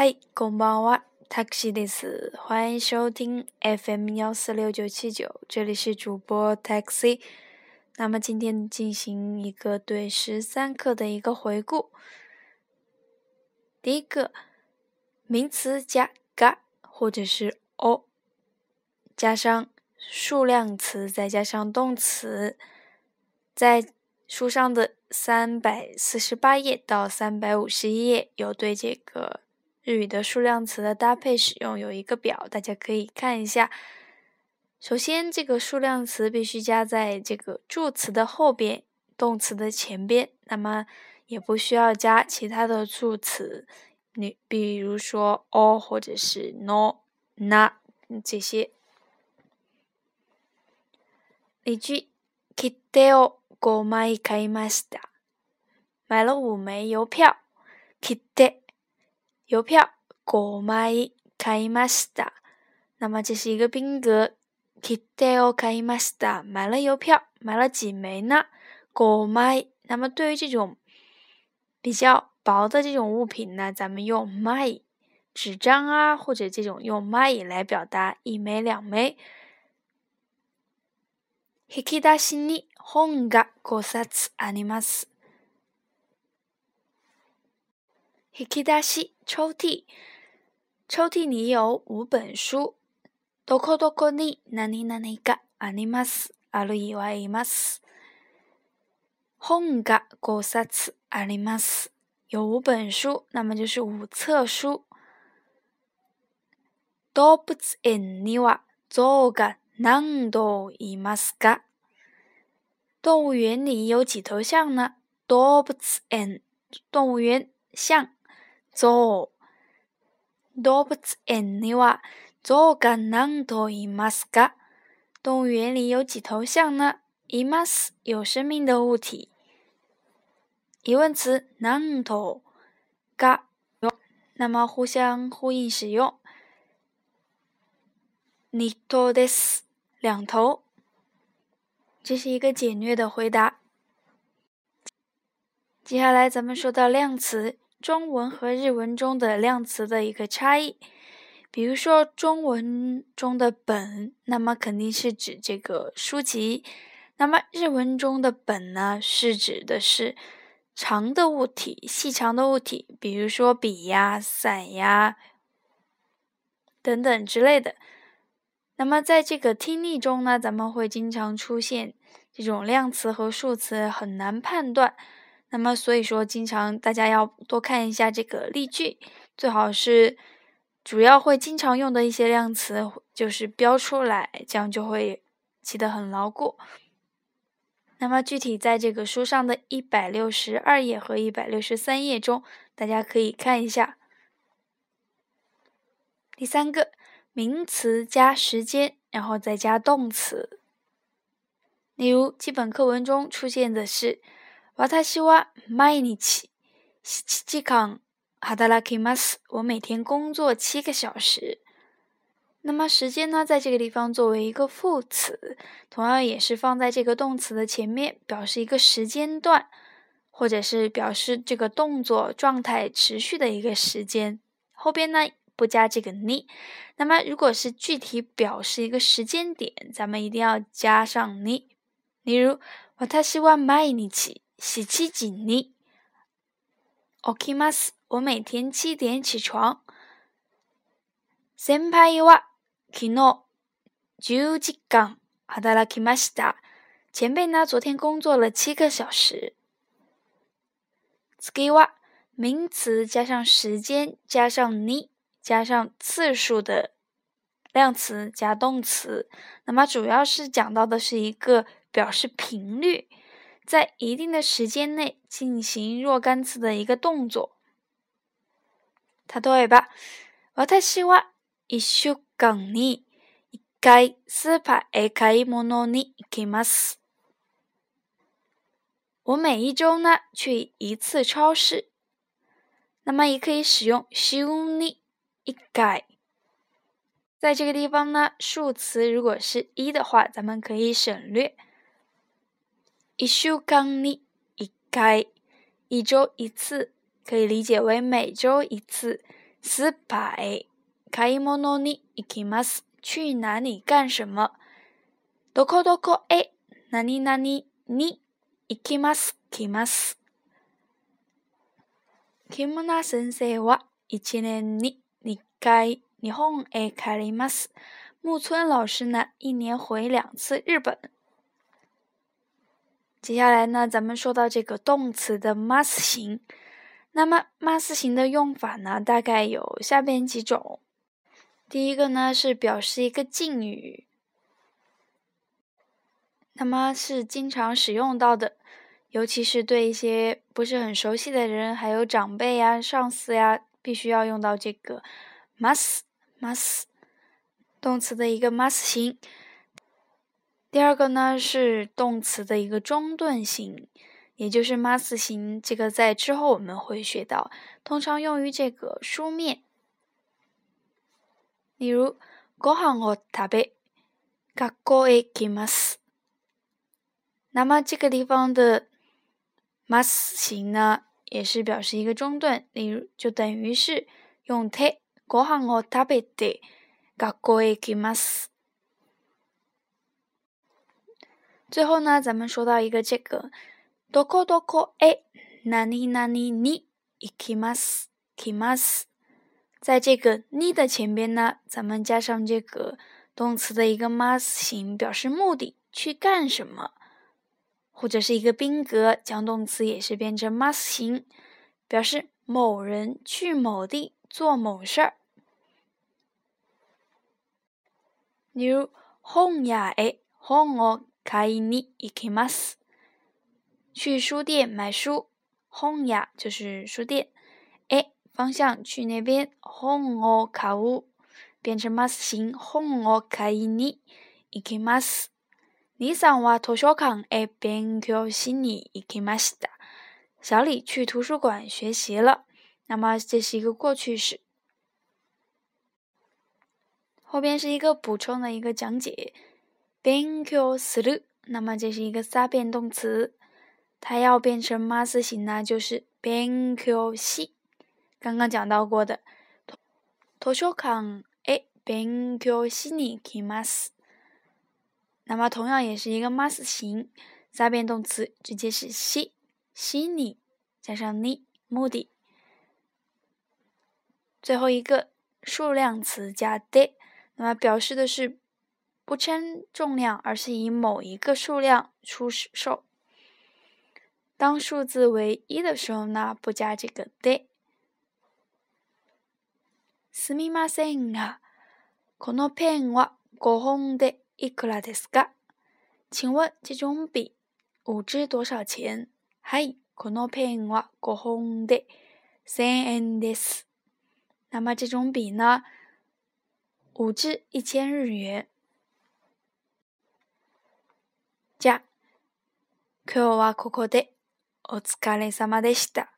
嗨，ばんは、t a x i です。欢迎收听 FM 幺四六九七九，这里是主播 taxi。那么今天进行一个对十三课的一个回顾。第一个，名词加 ga 或者是 o，加上数量词，再加上动词，在书上的三百四十八页到三百五十一页有对这个。日语的数量词的搭配使用有一个表，大家可以看一下。首先，这个数量词必须加在这个助词的后边，动词的前边。那么也不需要加其他的助词，你比如说 “o” 或者是 “no”、“na” 这些。例句：kita o go mai s t a 买了五枚邮票。k i 邮票、コ枚買いました。那么这是一个宾格。きてお買いました。买了邮票，买了几枚呢？コマ那么对于这种比较薄的这种物品呢，咱们用マ纸张啊，或者这种用マ来表达一枚、两枚。引き出しに本がガ冊あります。引き出し抽屉，抽屉里有五本书。どこどこに何何があります？ある以外います。何が個数あります？有五本书，那么就是五册书。動物園に何が何頭いますか？动物园里有几头象呢？動物園、動物园象。左，多不字安尼话，左个哪多伊吗？自噶，动物园里有几头象呢？伊吗是，有生命的物体。疑问词哪多？噶，那么互相呼应使用。尼多的是两头，这是一个简略的回答。接下来咱们说到量词。中文和日文中的量词的一个差异，比如说中文中的本，那么肯定是指这个书籍；那么日文中的本呢，是指的是长的物体、细长的物体，比如说笔呀、伞呀等等之类的。那么在这个听力中呢，咱们会经常出现这种量词和数词很难判断。那么，所以说，经常大家要多看一下这个例句，最好是主要会经常用的一些量词，就是标出来，这样就会记得很牢固。那么，具体在这个书上的一百六十二页和一百六十三页中，大家可以看一下。第三个，名词加时间，然后再加动词，例如基本课文中出现的是。我他希望每天七七七个小时。哈达拉基马斯，我每天工作七个小时。那么时间呢，在这个地方作为一个副词，同样也是放在这个动词的前面，表示一个时间段，或者是表示这个动作状态持续的一个时间。后边呢不加这个尼。那么如果是具体表示一个时间点，咱们一定要加上尼。例如，我他希望每天七。洗七今日、オキマス。我每天七点起床。先パイワ、キノ、九時間、アダラキマシダ。前辈呢，昨天工作了七个小时。スケワ、名词加上时间加上你加上次数的量词加动词。那么主要是讲到的是一个表示频率。在一定的时间内进行若干次的一个动作。他对吧？私は一週間に一回スーパーへ買い物に行きます。我每一周呢去一次超市。那么也可以使用週に一回。在这个地方呢，数词如果是一的话，咱们可以省略。一週間你一回，一周一次，可以理解为每周一次。四百。買い物に行きます。去哪里干什么？どこどこへ？何に何にに行きます？きます。木村老师呢？一年回两次日本。接下来呢，咱们说到这个动词的 must 形。那么 must 形的用法呢，大概有下边几种。第一个呢是表示一个敬语，那么是经常使用到的，尤其是对一些不是很熟悉的人，还有长辈呀、上司呀，必须要用到这个 must must 动词的一个 must 形。第二个呢是动词的一个中断型，也就是 m u s t 型，这个在之后我们会学到，通常用于这个书面，例如ご飯を食べ、学校へ行きます。那么这个地方的 m u s t 型呢，也是表示一个中断，例如就等于是用 t て、ご飯を食べて学校へ行きます。最后呢，咱们说到一个这个，どこどこえ、哪里哪里に、行くます、行くます。在这个“に”的前边呢，咱们加上这个动词的一个 mas 形，表示目的去干什么，或者是一个宾格，将动词也是变成 mas 形，表示某人去某地做某事儿。例如、空やえ、空我。卡伊尼行きます。去书店买书。honya 就是书店。诶，方向去那边。h o n o 变成马斯形 honoka 伊尼伊李三娃脱小康诶，变成马斯形伊克马斯哒。小李去图书馆学习了。那么这是一个过去式。后边是一个补充的一个讲解。banko u r 那么这是一个三变动词，它要变成 mas 型呢，就是 banko 刚刚讲到过的。他他想看诶，banko s m a 那么同样也是一个 mas 型三变动词，直接是 shi 加上 n 目的。最后一个数量词加 d 那么表示的是。不称重量，而是以某一个数量出售。当数字为一的时候呢，不加这个で。すみませんが、このペンは五本でいくらですか？请问这种笔五支多少钱？はい、このペンは五本で三千です。那么这种笔呢，五支一千日元。じゃ、今日はここでお疲れ様でした。